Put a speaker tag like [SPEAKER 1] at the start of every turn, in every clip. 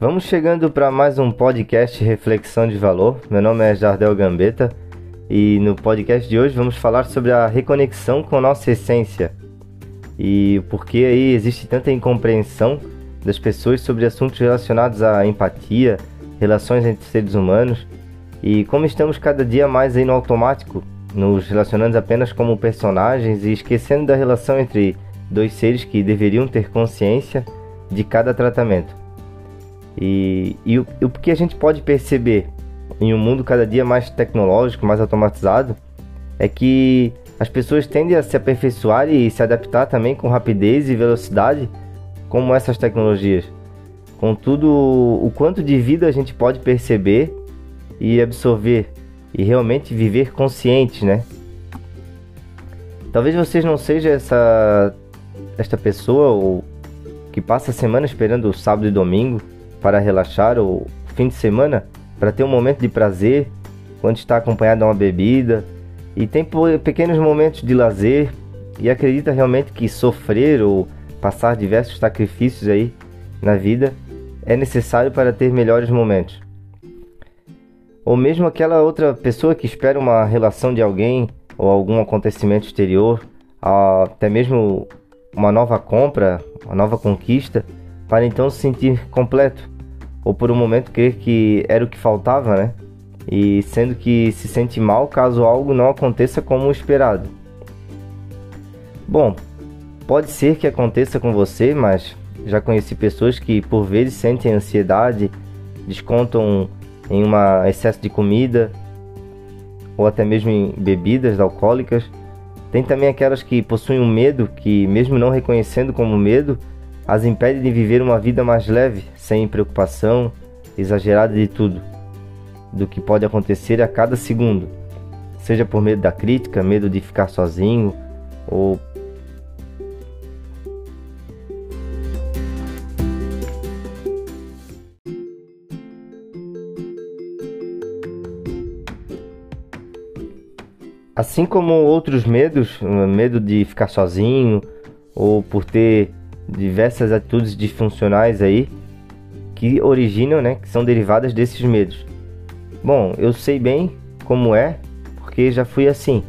[SPEAKER 1] Vamos chegando para mais um podcast Reflexão de Valor. Meu nome é Jardel Gambetta e no podcast de hoje vamos falar sobre a reconexão com nossa essência e por que aí existe tanta incompreensão das pessoas sobre assuntos relacionados à empatia, relações entre seres humanos e como estamos cada dia mais aí no automático, nos relacionando apenas como personagens e esquecendo da relação entre dois seres que deveriam ter consciência de cada tratamento. E, e, o, o que a gente pode perceber em um mundo cada dia mais tecnológico, mais automatizado, é que as pessoas tendem a se aperfeiçoar e se adaptar também com rapidez e velocidade como essas tecnologias. Contudo, o quanto de vida a gente pode perceber e absorver e realmente viver consciente, né? Talvez vocês não sejam essa esta pessoa ou que passa a semana esperando o sábado e domingo para relaxar ou fim de semana para ter um momento de prazer quando está acompanhado de uma bebida. E tem pequenos momentos de lazer. E acredita realmente que sofrer ou passar diversos sacrifícios aí na vida é necessário para ter melhores momentos. Ou mesmo aquela outra pessoa que espera uma relação de alguém ou algum acontecimento exterior, até mesmo uma nova compra, uma nova conquista, para então se sentir completo, ou por um momento crer que era o que faltava, né? E sendo que se sente mal caso algo não aconteça como esperado. Bom, pode ser que aconteça com você, mas já conheci pessoas que por vezes sentem ansiedade, descontam em um excesso de comida ou até mesmo em bebidas alcoólicas tem também aquelas que possuem um medo que, mesmo não reconhecendo como medo, as impede de viver uma vida mais leve, sem preocupação exagerada de tudo, do que pode acontecer a cada segundo, seja por medo da crítica, medo de ficar sozinho ou Assim como outros medos, medo de ficar sozinho ou por ter diversas atitudes disfuncionais aí que originam, né, que são derivadas desses medos. Bom, eu sei bem como é, porque já fui assim.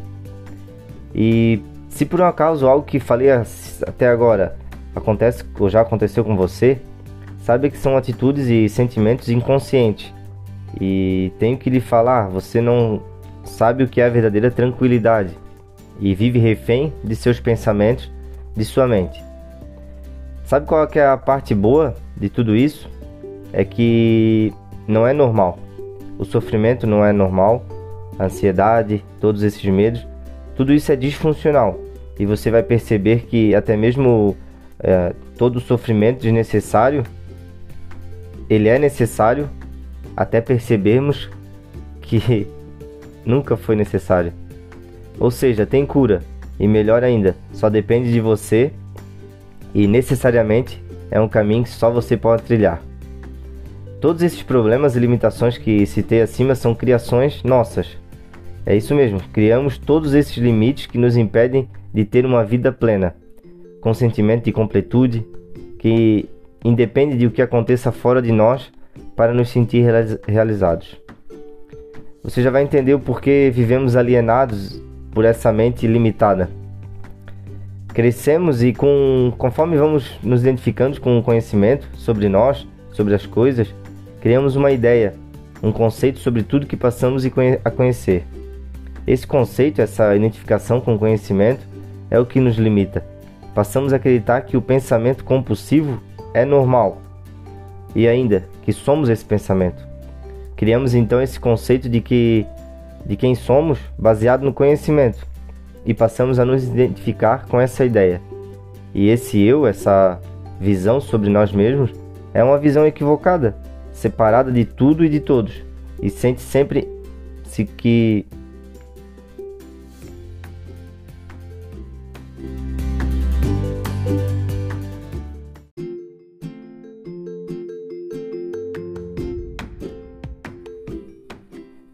[SPEAKER 1] E se por um acaso algo que falei até agora acontece ou já aconteceu com você, saiba que são atitudes e sentimentos inconscientes. E tenho que lhe falar, você não sabe o que é a verdadeira tranquilidade e vive refém de seus pensamentos, de sua mente. Sabe qual é a parte boa de tudo isso? É que não é normal. O sofrimento não é normal, a ansiedade, todos esses medos, tudo isso é disfuncional. E você vai perceber que até mesmo é, todo o sofrimento desnecessário, ele é necessário até percebermos que nunca foi necessário. Ou seja, tem cura, e melhor ainda, só depende de você e necessariamente é um caminho que só você pode trilhar. Todos esses problemas e limitações que citei acima são criações nossas. É isso mesmo, criamos todos esses limites que nos impedem de ter uma vida plena, com sentimento de completude, que independe de o que aconteça fora de nós para nos sentir realizados você já vai entender o porquê vivemos alienados por essa mente limitada. Crescemos e com, conforme vamos nos identificando com o conhecimento sobre nós, sobre as coisas, criamos uma ideia, um conceito sobre tudo que passamos a conhecer. Esse conceito, essa identificação com o conhecimento, é o que nos limita. Passamos a acreditar que o pensamento compulsivo é normal e ainda que somos esse pensamento. Criamos então esse conceito de que de quem somos baseado no conhecimento e passamos a nos identificar com essa ideia. E esse eu, essa visão sobre nós mesmos, é uma visão equivocada, separada de tudo e de todos, e sente sempre se que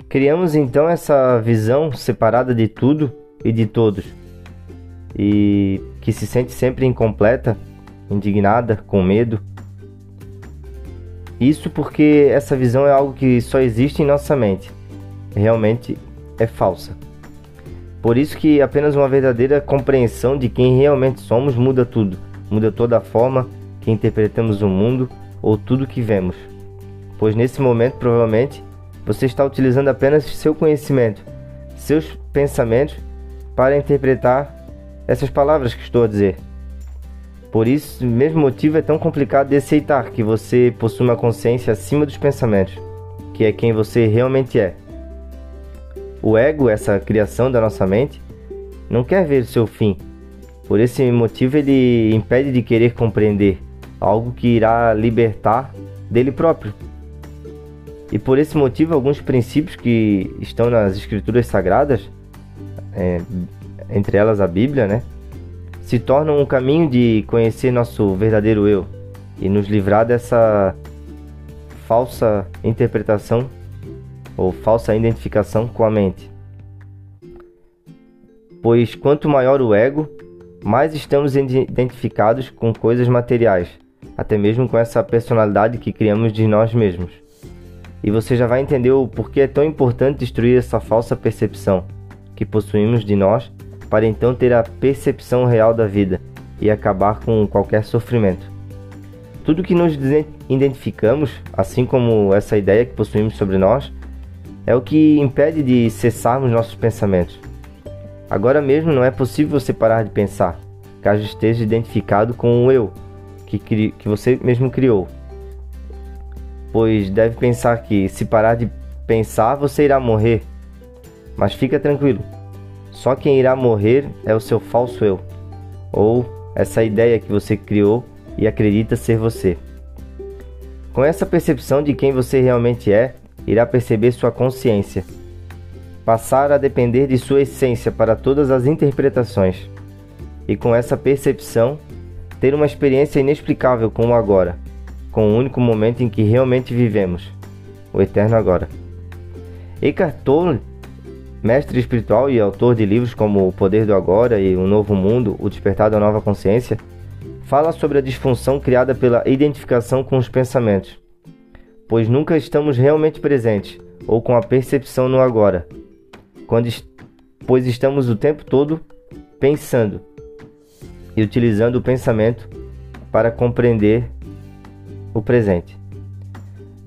[SPEAKER 1] Criamos então essa visão separada de tudo e de todos, e que se sente sempre incompleta, indignada, com medo. Isso porque essa visão é algo que só existe em nossa mente. Realmente é falsa. Por isso que apenas uma verdadeira compreensão de quem realmente somos muda tudo, muda toda a forma que interpretamos o mundo ou tudo que vemos. Pois nesse momento, provavelmente, você está utilizando apenas seu conhecimento, seus pensamentos para interpretar essas palavras que estou a dizer. Por isso, o mesmo motivo é tão complicado de aceitar que você possui uma consciência acima dos pensamentos, que é quem você realmente é. O ego, essa criação da nossa mente, não quer ver seu fim. Por esse motivo, ele impede de querer compreender algo que irá libertar dele próprio. E por esse motivo, alguns princípios que estão nas escrituras sagradas, é, entre elas a Bíblia, né, se tornam um caminho de conhecer nosso verdadeiro eu e nos livrar dessa falsa interpretação ou falsa identificação com a mente. Pois quanto maior o ego, mais estamos identificados com coisas materiais, até mesmo com essa personalidade que criamos de nós mesmos. E você já vai entender o porquê é tão importante destruir essa falsa percepção que possuímos de nós, para então ter a percepção real da vida e acabar com qualquer sofrimento. Tudo que nos identificamos, assim como essa ideia que possuímos sobre nós, é o que impede de cessarmos nossos pensamentos. Agora mesmo não é possível você parar de pensar, caso esteja identificado com o eu que, que você mesmo criou. Pois deve pensar que, se parar de pensar, você irá morrer. Mas fica tranquilo, só quem irá morrer é o seu falso eu, ou essa ideia que você criou e acredita ser você. Com essa percepção de quem você realmente é, irá perceber sua consciência, passar a depender de sua essência para todas as interpretações, e com essa percepção, ter uma experiência inexplicável com o agora, com o único momento em que realmente vivemos, o eterno agora. Eckhart Tolle, mestre espiritual e autor de livros como O Poder do Agora e O Novo Mundo, O Despertar da Nova Consciência, fala sobre a disfunção criada pela identificação com os pensamentos pois nunca estamos realmente presentes ou com a percepção no agora, quando pois estamos o tempo todo pensando e utilizando o pensamento para compreender o presente.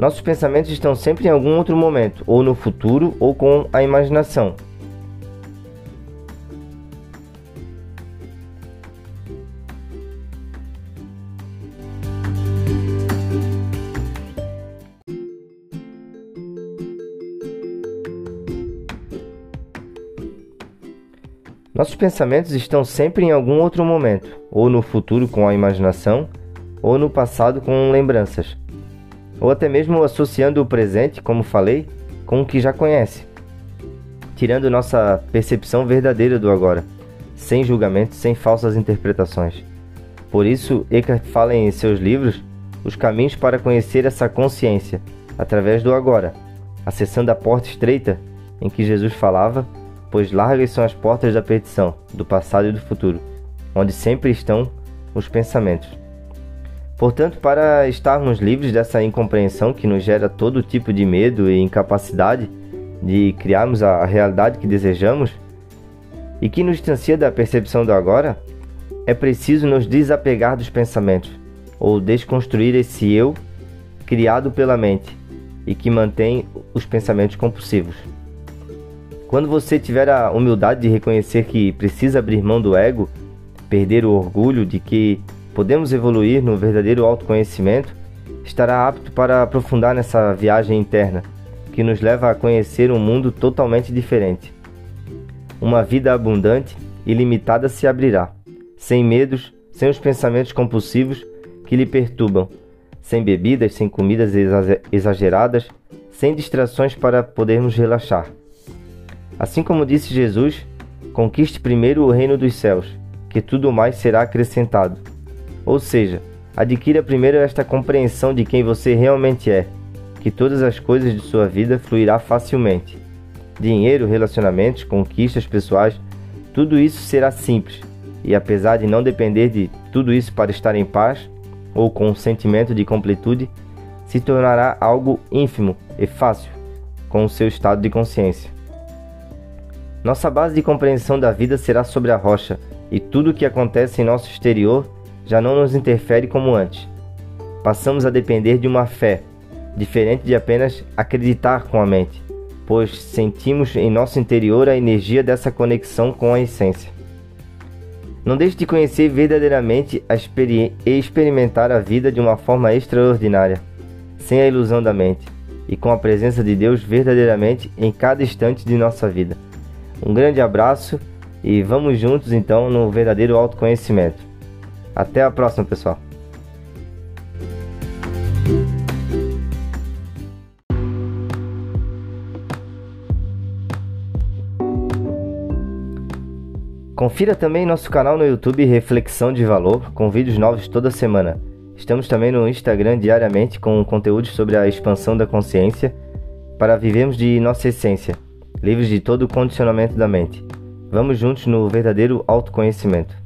[SPEAKER 1] Nossos pensamentos estão sempre em algum outro momento, ou no futuro, ou com a imaginação. Nossos pensamentos estão sempre em algum outro momento, ou no futuro com a imaginação, ou no passado com lembranças, ou até mesmo associando o presente, como falei, com o que já conhece, tirando nossa percepção verdadeira do agora, sem julgamento, sem falsas interpretações. Por isso, Eckhart fala em seus livros os caminhos para conhecer essa consciência através do agora, acessando a porta estreita em que Jesus falava pois largas são as portas da perdição, do passado e do futuro, onde sempre estão os pensamentos. Portanto, para estarmos livres dessa incompreensão que nos gera todo tipo de medo e incapacidade de criarmos a realidade que desejamos e que nos distancia da percepção do agora, é preciso nos desapegar dos pensamentos ou desconstruir esse eu criado pela mente e que mantém os pensamentos compulsivos. Quando você tiver a humildade de reconhecer que precisa abrir mão do ego, perder o orgulho de que podemos evoluir no verdadeiro autoconhecimento, estará apto para aprofundar nessa viagem interna que nos leva a conhecer um mundo totalmente diferente. Uma vida abundante e limitada se abrirá, sem medos, sem os pensamentos compulsivos que lhe perturbam, sem bebidas, sem comidas exageradas, sem distrações para podermos relaxar. Assim como disse Jesus, conquiste primeiro o reino dos céus, que tudo mais será acrescentado. Ou seja, adquira primeiro esta compreensão de quem você realmente é, que todas as coisas de sua vida fluirá facilmente. Dinheiro, relacionamentos, conquistas pessoais, tudo isso será simples. E apesar de não depender de tudo isso para estar em paz ou com um sentimento de completude, se tornará algo ínfimo e fácil com o seu estado de consciência. Nossa base de compreensão da vida será sobre a rocha, e tudo o que acontece em nosso exterior já não nos interfere como antes. Passamos a depender de uma fé, diferente de apenas acreditar com a mente, pois sentimos em nosso interior a energia dessa conexão com a essência. Não deixe de conhecer verdadeiramente e experimentar a vida de uma forma extraordinária, sem a ilusão da mente, e com a presença de Deus verdadeiramente em cada instante de nossa vida. Um grande abraço e vamos juntos então no verdadeiro autoconhecimento. Até a próxima, pessoal. Confira também nosso canal no YouTube Reflexão de Valor, com vídeos novos toda semana. Estamos também no Instagram diariamente com conteúdos sobre a expansão da consciência para vivermos de nossa essência, livres de todo o condicionamento da mente. Vamos juntos no verdadeiro autoconhecimento.